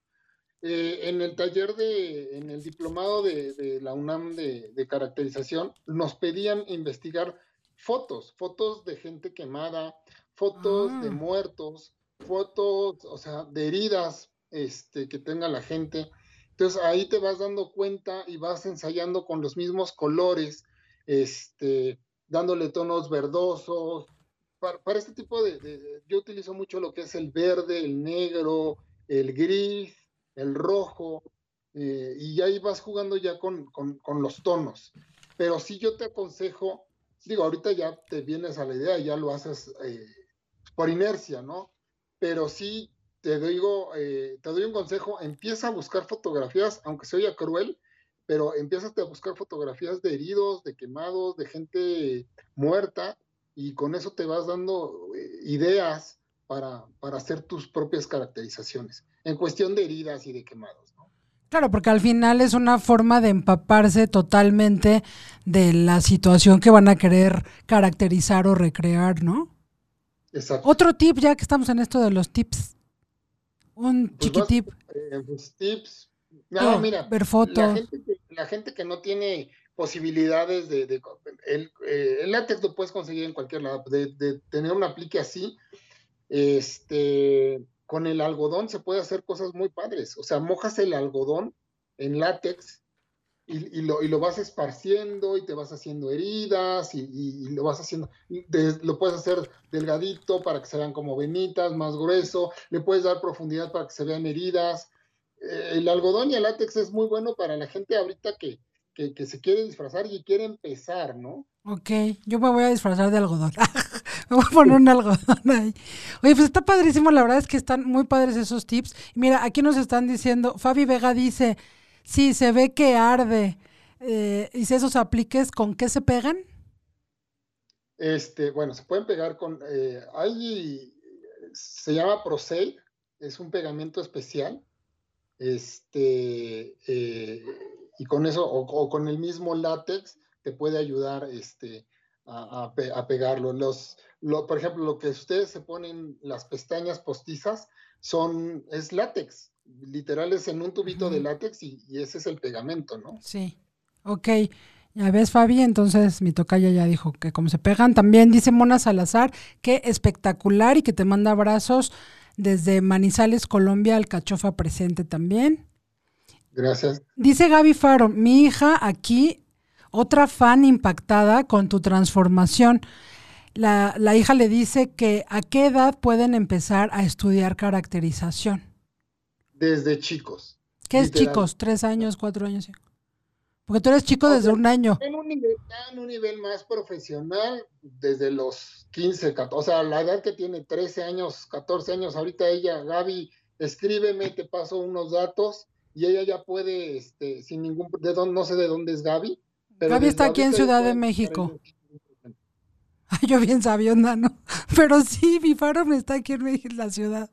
eh, en el taller de, en el diplomado de, la UNAM de, de, caracterización, nos pedían investigar fotos, fotos de gente quemada, fotos de ah. muertos, fotos, o sea, de heridas este, que tenga la gente. Entonces ahí te vas dando cuenta y vas ensayando con los mismos colores, este, dándole tonos verdosos. Para, este tipo de, yo utilizo mucho lo que es el verde, el negro, el gris, el rojo, eh, y ahí vas jugando ya con, con, los tonos. Pero sí yo te aconsejo digo, ahorita ya te vienes a la idea, ya lo haces eh, por inercia, ¿no? Pero sí eh, te doy un consejo, empieza a buscar fotografías, aunque se cruel, pero empiezas a buscar fotografías de heridos, de quemados, de gente muerta, y con eso te vas dando eh, ideas para hacer tus propias caracterizaciones en cuestión de heridas y de quemados. Claro, porque al final es una forma de empaparse totalmente de la situación que van a querer caracterizar o recrear, ¿no? Exacto. Otro tip, ya que estamos en esto de los tips. Un Pues chiquitip. Eh, pues, tips. No, Oh, mira, ver fotos. la gente, que, la gente que no tiene posibilidades de, de- el, eh, el látex lo puedes conseguir en cualquier lado, de, de tener un aplique así, este, con el algodón se puede hacer cosas muy padres, o sea, mojas el algodón en látex y, lo, vas esparciendo y te vas haciendo heridas y, lo vas haciendo, de- lo puedes hacer delgadito para que se vean como venitas, más grueso, le puedes dar profundidad para que se vean heridas. Eh, el algodón y el látex es muy bueno para la gente ahorita que, que, que se quiere disfrazar y quiere empezar, ¿no? Ok, yo me voy a disfrazar de algodón. (laughs) me voy a poner un algodón ahí. Oye, pues está padrísimo, la verdad es que están muy padres esos tips. Mira, aquí nos están diciendo, Fabi Vega dice, sí, se ve que arde. Eh, ¿Y si esos apliques con qué se pegan? Este, bueno, se pueden pegar con, eh, hay, se llama ProSail, es un pegamento especial, este, eh, y con eso, o, o con el mismo látex, te puede ayudar, este, a, a pe- a pegarlo. Los, lo, por ejemplo, lo que ustedes se ponen, las pestañas postizas, son, es látex, literal es en un tubito de látex y, y ese es el pegamento, ¿no? Sí, ok. Ya ves, Fabi, entonces mi tocaya ya dijo que como se pegan. También dice Mona Salazar que espectacular y que te manda abrazos desde Manizales, Colombia, Alcachofa presente también. Gracias. Dice Gaby Faro, mi hija aquí, otra fan impactada con tu transformación. La, la hija le dice que a qué edad pueden empezar a estudiar caracterización. Desde chicos. ¿Qué es chicos? ¿Tres años, cuatro años? Porque tú eres chico O desde sea, un año. En un nivel, en un nivel más profesional, desde los 15, 14, o sea, la edad que tiene 13 años, 14 años, ahorita ella, Gaby, escríbeme, te paso unos datos y ella ya puede, este, sin ningún, de dónde, no sé de dónde es Gaby. Gaby está aquí en Ciudad de México. (laughs) Ay, yo bien sabionda, ¿no? (laughs) Pero sí, mi faro me está aquí en la ciudad.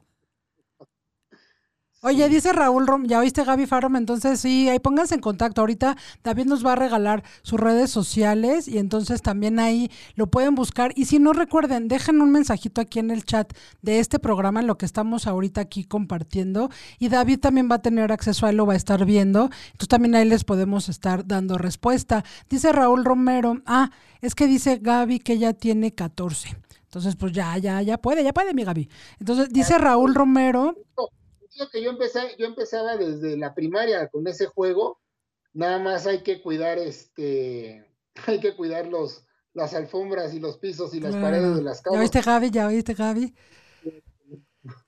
Oye, dice Raúl Rom, ya oíste Gaby Farom, entonces sí, ahí pónganse en contacto. Ahorita David nos va a regalar sus redes sociales y entonces también ahí lo pueden buscar. Y si no recuerden, dejen un mensajito aquí en el chat de este programa, en lo que estamos ahorita aquí compartiendo. Y David también va a tener acceso a él, lo va a estar viendo. Entonces también ahí les podemos estar dando respuesta. Dice Raúl Romero, ah, es que dice Gaby que ya tiene 14. Entonces, pues ya, ya, ya puede, ya puede, mi Gaby. Entonces, dice Raúl Romero, Que yo empecé, yo empezaba desde la primaria con ese juego, nada más hay que cuidar este, (laughs) hay que cuidar los, las alfombras y los pisos y las Claro. paredes de las ¿Ya casas. oíste, Gaby? ¿Ya oíste, Gaby?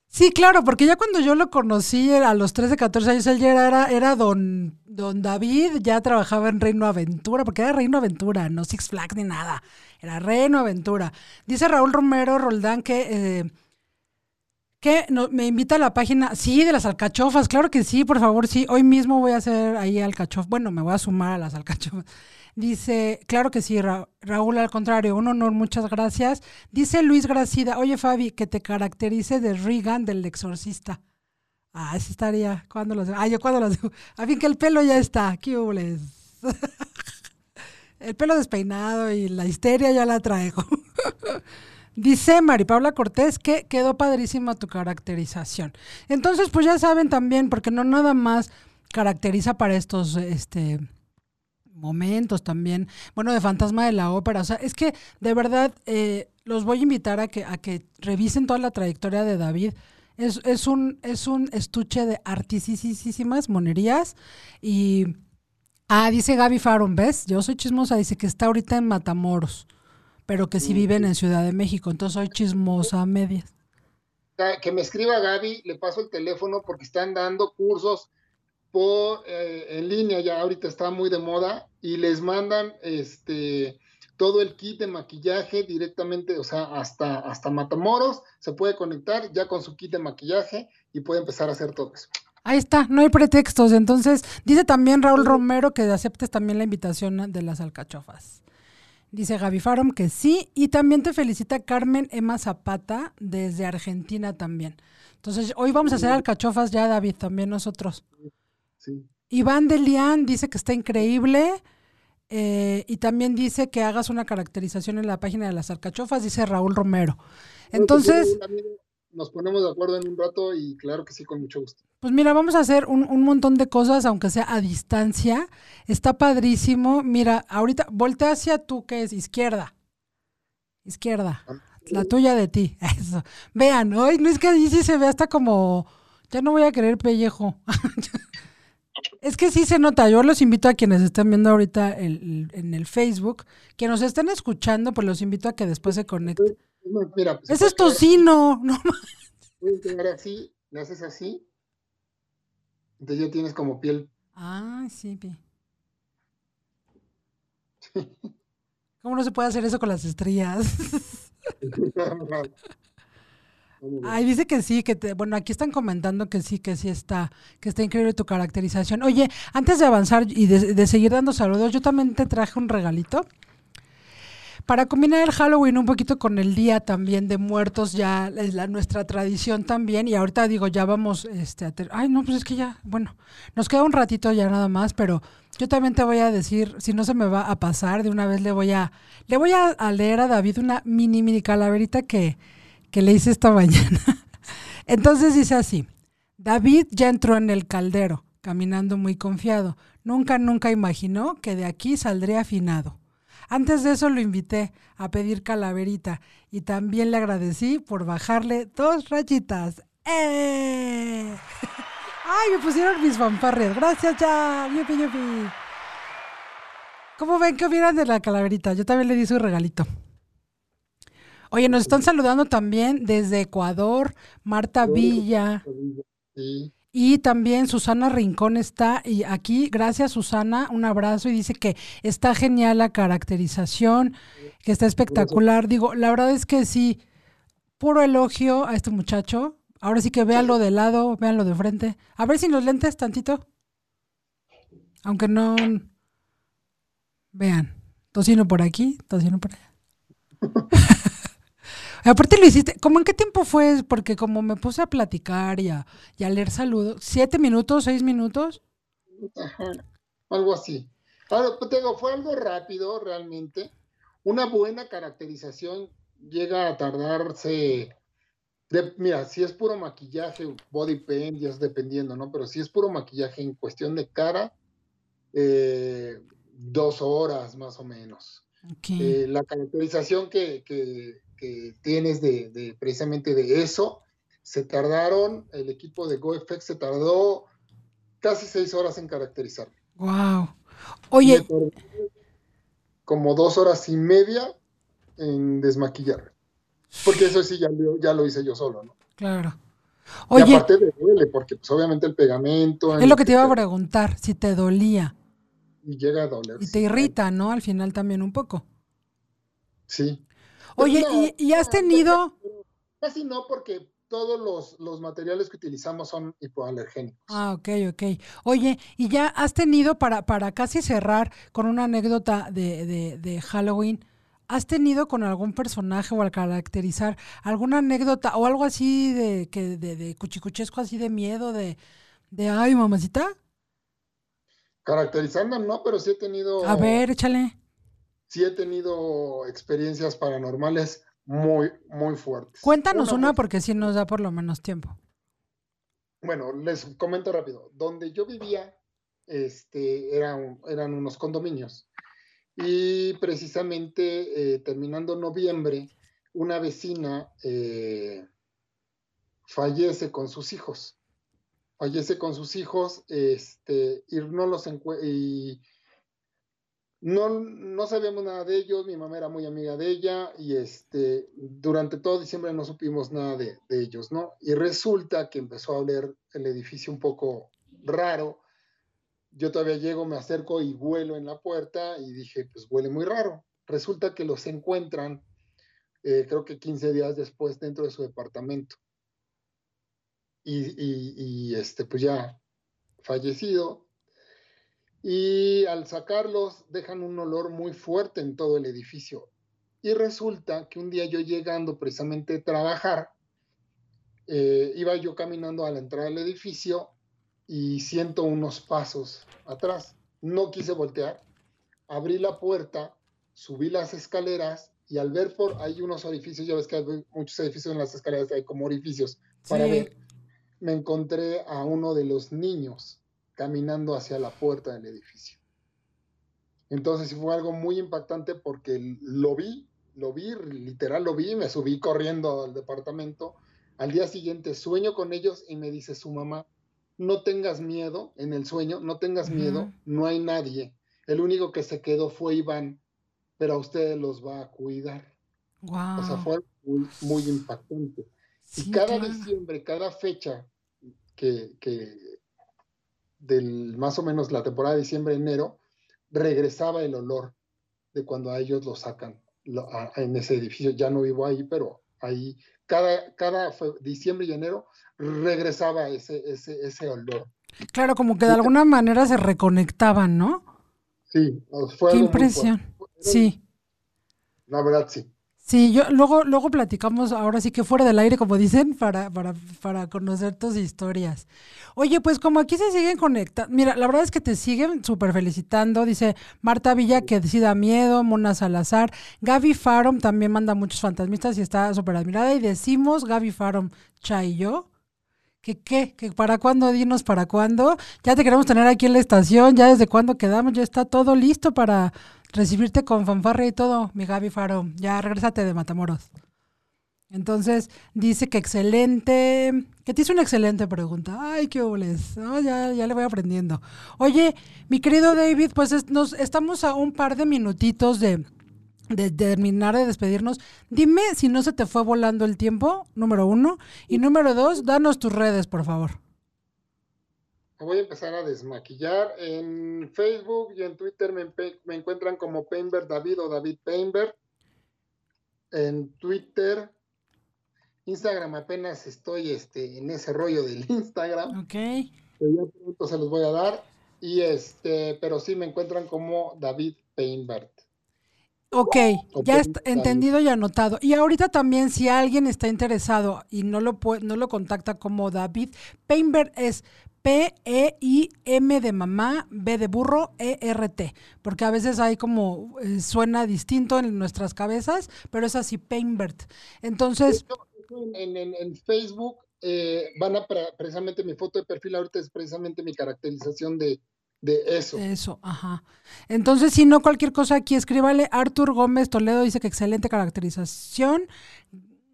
Sí, claro, porque ya cuando yo lo conocí a los 13, 14 años, él ya era, era don, don David, ya trabajaba en Reino Aventura, porque era Reino Aventura, no Six Flags ni nada, era Reino Aventura. Dice Raúl Romero Roldán que, eh, que me invita a la página, sí, de las alcachofas, claro que sí, por favor, sí, hoy mismo voy a hacer ahí alcachof, bueno, me voy a sumar a las alcachofas. Dice, claro que sí, Ra- Raúl, al contrario, un honor, muchas gracias. Dice Luis Gracida, oye Fabi, que te caracterice de Regan del exorcista. Ah, eso estaría, ¿cuándo lo hacemos? Ah, yo cuándo lo hacemos. (laughs) A fin que el pelo ya está, ¿qué hubles? (laughs) el pelo despeinado y la histeria ya la traigo. (laughs) Dice Mari Paula Cortés que quedó padrísima tu caracterización. Entonces, pues ya saben también, porque no nada más caracteriza para estos este, momentos también, bueno, de Fantasma de la Ópera. O sea, es que de verdad eh, los voy a invitar a que, a que revisen toda la trayectoria de David. Es, es, un, es un estuche de artisísimas monerías y... Ah, dice Gaby Faron, ¿ves? Yo soy chismosa, dice que está ahorita en Matamoros, pero que sí viven en Ciudad de México, entonces soy chismosa a medias. Que me escriba Gaby, le paso el teléfono porque están dando cursos por eh, en línea, ya ahorita está muy de moda, y les mandan este todo el kit de maquillaje directamente, o sea, hasta, hasta Matamoros, se puede conectar ya con su kit de maquillaje y puede empezar a hacer todo eso. Ahí está, no hay pretextos. Entonces, dice también Raúl Romero que aceptes también la invitación de las alcachofas. Dice Gaby Farom que sí. Y también te felicita Carmen Emma Zapata desde Argentina también. Entonces, hoy vamos a hacer alcachofas ya, David, también nosotros. Sí. Iván de Lian dice que está increíble. eh, y también dice que hagas una caracterización en la página de las alcachofas, dice Raúl Romero. Entonces, Bueno, pues, amigo, nos ponemos de acuerdo en un rato y claro que sí, con mucho gusto. Pues mira, vamos a hacer un, un montón de cosas, aunque sea a distancia. Está padrísimo. Mira, ahorita voltea hacia tú, que es izquierda. Izquierda. La tuya de ti. (laughs) Eso. Vean, hoy no es que ahí sí se ve hasta como. Ya no voy a querer pellejo. (laughs) es que sí se nota. Yo los invito a quienes están viendo ahorita el- en el Facebook, que nos estén escuchando, pues los invito a que después se conecten. Mira, pues, Ese es tocino. (laughs) No, Puedes así, le haces así. Entonces ya tienes como piel. Ay, sí, pi. ¿Cómo no se puede hacer eso con las estrellas? (laughs) Ay, dice que sí, que te, bueno, aquí están comentando que sí, que sí está, que está increíble tu caracterización. Oye, antes de avanzar y de, de seguir dando saludos, yo también te traje un regalito. Para combinar el Halloween un poquito con el día también de muertos, ya es la, nuestra tradición también. Y ahorita digo, ya vamos, este, a ter- ay, no, pues es que ya, bueno, nos queda un ratito ya nada más, pero yo también te voy a decir, si no se me va a pasar, de una vez le voy a, le voy a, a leer a David una mini, mini calaverita que, que le hice esta (laughs) mañana. Entonces dice así, David ya entró en el caldero, caminando muy confiado. Nunca, nunca imaginó que de aquí saldría afinado. Antes de eso lo invité a pedir calaverita y también le agradecí por bajarle dos rayitas. ¡Eh! ¡Ay, me pusieron mis fanfarrias! ¡Gracias, ya! ¡Yupi, yupi! ¿Cómo ven que opinan de la calaverita? Yo también le di su regalito. Oye, nos están saludando también desde Ecuador, Marta Villa. Sí. Y también Susana Rincón está y aquí, gracias Susana, un abrazo y dice que está genial la caracterización, que está espectacular. Digo, la verdad es que sí, puro elogio a este muchacho. Ahora sí que véanlo de lado, véanlo de frente. A ver si los lentes tantito. Aunque no. Vean, tocino por aquí, tocino por allá. (laughs) Aparte lo hiciste, ¿cómo en qué tiempo fue? Porque como me puse a platicar y a, y a leer saludos, ¿siete minutos, seis minutos? Ajá, algo así. Ahora, pues, te digo, fue algo rápido realmente. Una buena caracterización llega a tardarse. de- mira, si es puro maquillaje, body paint, ya es dependiendo, ¿no? Pero si es puro maquillaje en cuestión de cara, eh, dos horas más o menos. Eh, la caracterización que, que- que tienes de, de precisamente de eso, se tardaron, el equipo de GoFX se tardó casi seis horas en caracterizar. Wow. Oye, como dos horas y media en desmaquillar. Porque eso sí, ya, lo- ya lo hice yo solo, ¿no? claro. Y Oye, aparte de duele, porque pues obviamente el pegamento es lo que te iba a preguntar, si te dolía y llega a doler. y te irrita, ¿no? Al final también un poco. Sí. Oye, No, ¿y, y has tenido? Casi no, porque todos los, los materiales que utilizamos son hipoalergénicos. Ah, ok, ok. Oye, ¿y ya has tenido, para, para casi cerrar con una anécdota de, de, de Halloween, ¿has tenido con algún personaje o al caracterizar alguna anécdota o algo así de, que, de, de cuchicuchesco, así de miedo, de, de ay, mamacita? Caracterizando, no, pero sí he tenido, A ver, échale. Sí he tenido experiencias paranormales muy, muy fuertes. Cuéntanos una porque sí nos da por lo menos tiempo. Bueno, les comento rápido. Donde yo vivía, este, era un- eran unos condominios. Y precisamente eh, terminando noviembre, una vecina eh, fallece con sus hijos. Fallece con sus hijos, este, y no los y no, no sabíamos nada de ellos, mi mamá era muy amiga de ella y este, durante todo diciembre no supimos nada de, de ellos, ¿no? Y resulta que empezó a oler el edificio un poco raro. Yo todavía llego, me acerco y huelo en la puerta y dije, pues huele muy raro. Resulta que los encuentran, eh, creo que 15 días después, dentro de su departamento. Y, y- y, este, pues ya fallecido. Y al sacarlos dejan un olor muy fuerte en todo el edificio. Y resulta que un día yo llegando precisamente a trabajar, eh, iba yo caminando a la entrada del edificio y siento unos pasos atrás. No quise voltear, abrí la puerta, subí las escaleras y al ver por hay unos orificios, ya ves que hay muchos edificios en las escaleras, hay como orificios para ver, me encontré a uno de los niños caminando hacia la puerta del edificio. Entonces fue algo muy impactante porque lo vi, lo vi, literal lo vi, me subí corriendo al departamento. Al día siguiente sueño con ellos y me dice su mamá, no tengas miedo en el sueño, no tengas miedo, no hay nadie. El único que se quedó fue Iván, pero a ustedes los va a cuidar. O sea, fue muy, muy impactante. y cada diciembre, cada fecha que, que del más o menos la temporada de diciembre-enero, regresaba el olor de cuando a ellos lo sacan en ese edificio. Ya no vivo ahí, pero ahí cada, cada diciembre y enero regresaba ese, ese, ese olor. Claro, como que de alguna manera se reconectaban, ¿no? Sí, fue Qué impresión. Sí. La verdad, sí. Sí, yo luego, luego platicamos ahora sí que fuera del aire, como dicen, para, para, para conocer tus historias. Oye, pues como aquí se siguen conectando, mira, la verdad es que te siguen súper felicitando, dice Marta Villa que decida miedo, Mona Salazar, Gaby Farom también manda muchos fantasmistas y está súper admirada, y decimos Gaby Farom, Chay y yo, que qué, que para cuándo, dinos para cuándo, ya te queremos tener aquí en la estación, ya desde cuándo quedamos, ya está todo listo para recibirte con fanfarre y todo, mi Gaby Faro. Ya regrésate de Matamoros. Entonces dice que excelente, que te hizo una excelente pregunta. Ay, qué obles. ya, ya le voy aprendiendo. Oye, mi querido David, pues nos estamos a un par de minutitos de, de, terminar de despedirnos. Dime si no se te fue volando el tiempo, número uno. Y número dos, danos tus redes, por favor voy a empezar a desmaquillar. En Facebook y en Twitter me, encuentran como Painbert David o David Painbert. En Twitter, Instagram apenas estoy este, en ese rollo del (laughs) Instagram. Ok. ya pronto se los voy a dar. Y este, pero sí me encuentran como David Painbert. Ok, ya está entendido y anotado. Y ahorita también si alguien está interesado y no lo no lo contacta como David, Painbert es P-E-I-M de mamá, B de burro, E-R-T, porque a veces hay como, eh, suena distinto en nuestras cabezas, pero es así, Painbert. Entonces... En, Facebook eh, van a, precisamente mi foto de perfil ahorita es precisamente mi caracterización de, eso. Eso, ajá. Entonces, si no, cualquier cosa aquí, escríbale. Artur Gómez Toledo dice que excelente caracterización.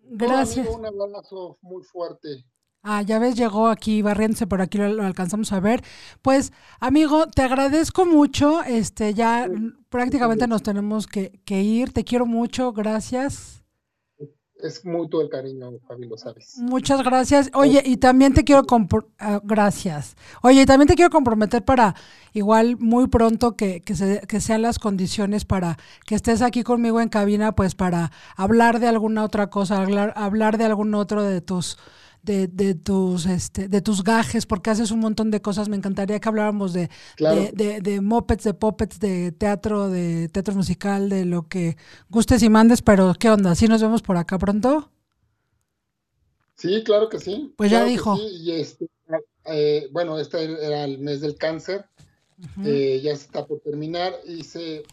Gracias. un abrazo muy fuerte. Ah, ya ves, llegó aquí barriéndose por aquí, lo, alcanzamos a ver. Pues, amigo, te agradezco mucho. Este, ya prácticamente nos tenemos que, ir. Te quiero mucho, gracias. Es mutuo el cariño, Fabi, lo sabes. Muchas gracias. Oye, y también te quiero ah, gracias. Oye, y también te quiero comprometer para igual muy pronto que, que, se, que sean las condiciones para que estés aquí conmigo en cabina, pues para hablar de alguna otra cosa, hablar, hablar de algún otro de tus de, de, tus, este, de tus gajes, porque haces un montón de cosas. Me encantaría que habláramos de, de, de, mopeds, de puppets, de teatro, de teatro musical, de lo que gustes y mandes, pero ¿qué onda? ¿Sí nos vemos por acá pronto? Sí, claro que sí. Pues ya dijo. Y este, eh, bueno, este era el mes del cáncer, eh, ya está por terminar y se,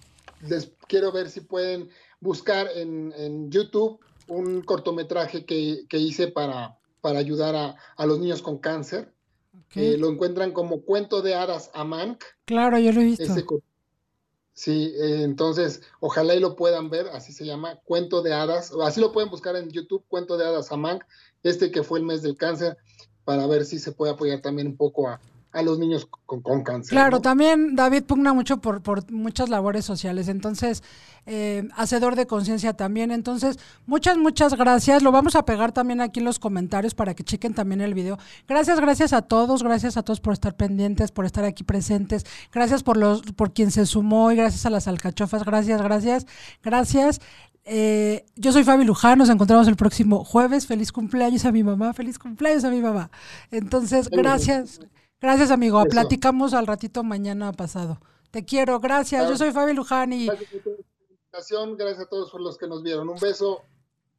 les quiero ver si pueden buscar en, en YouTube un cortometraje que, que hice para, para ayudar a, los niños con cáncer. Eh, lo encuentran como Cuento de Hadas Amank. Claro, yo lo he visto. sí, eh, entonces ojalá y lo puedan ver, así se llama, Cuento de Hadas, así lo pueden buscar en YouTube, Cuento de Hadas Amank, este que fue el mes del cáncer, para ver si se puede apoyar también un poco a, a los niños con, con cáncer. Claro, también David pugna mucho por, por muchas labores sociales, entonces, eh, hacedor de conciencia también. Entonces, muchas, muchas gracias. Lo vamos a pegar también aquí en los comentarios para que chequen también el video. Gracias, gracias a todos, gracias a todos por estar pendientes, por estar aquí presentes. Gracias por los, por quien se sumó y gracias a las alcachofas. Gracias, gracias, gracias. Eh, yo soy Fabi Luján, nos encontramos el próximo jueves. Feliz cumpleaños a mi mamá, feliz cumpleaños a mi mamá. Entonces, gracias. Gracias, amigo. Platicamos al ratito mañana pasado. Te quiero, gracias. Yo soy Fabi Luján y... Gracias a todos por los que nos vieron. Un beso.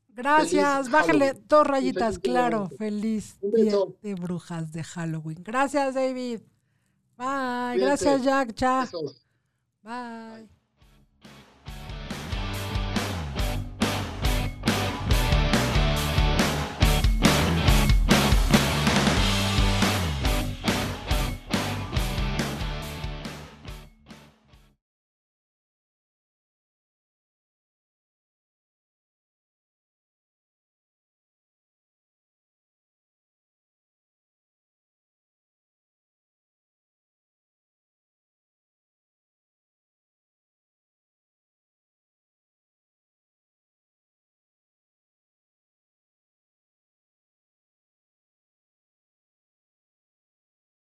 Gracias, bájale dos rayitas, claro. Feliz día de brujas de Halloween. Gracias, David. Bye. Gracias, Jack. Chao. Bye.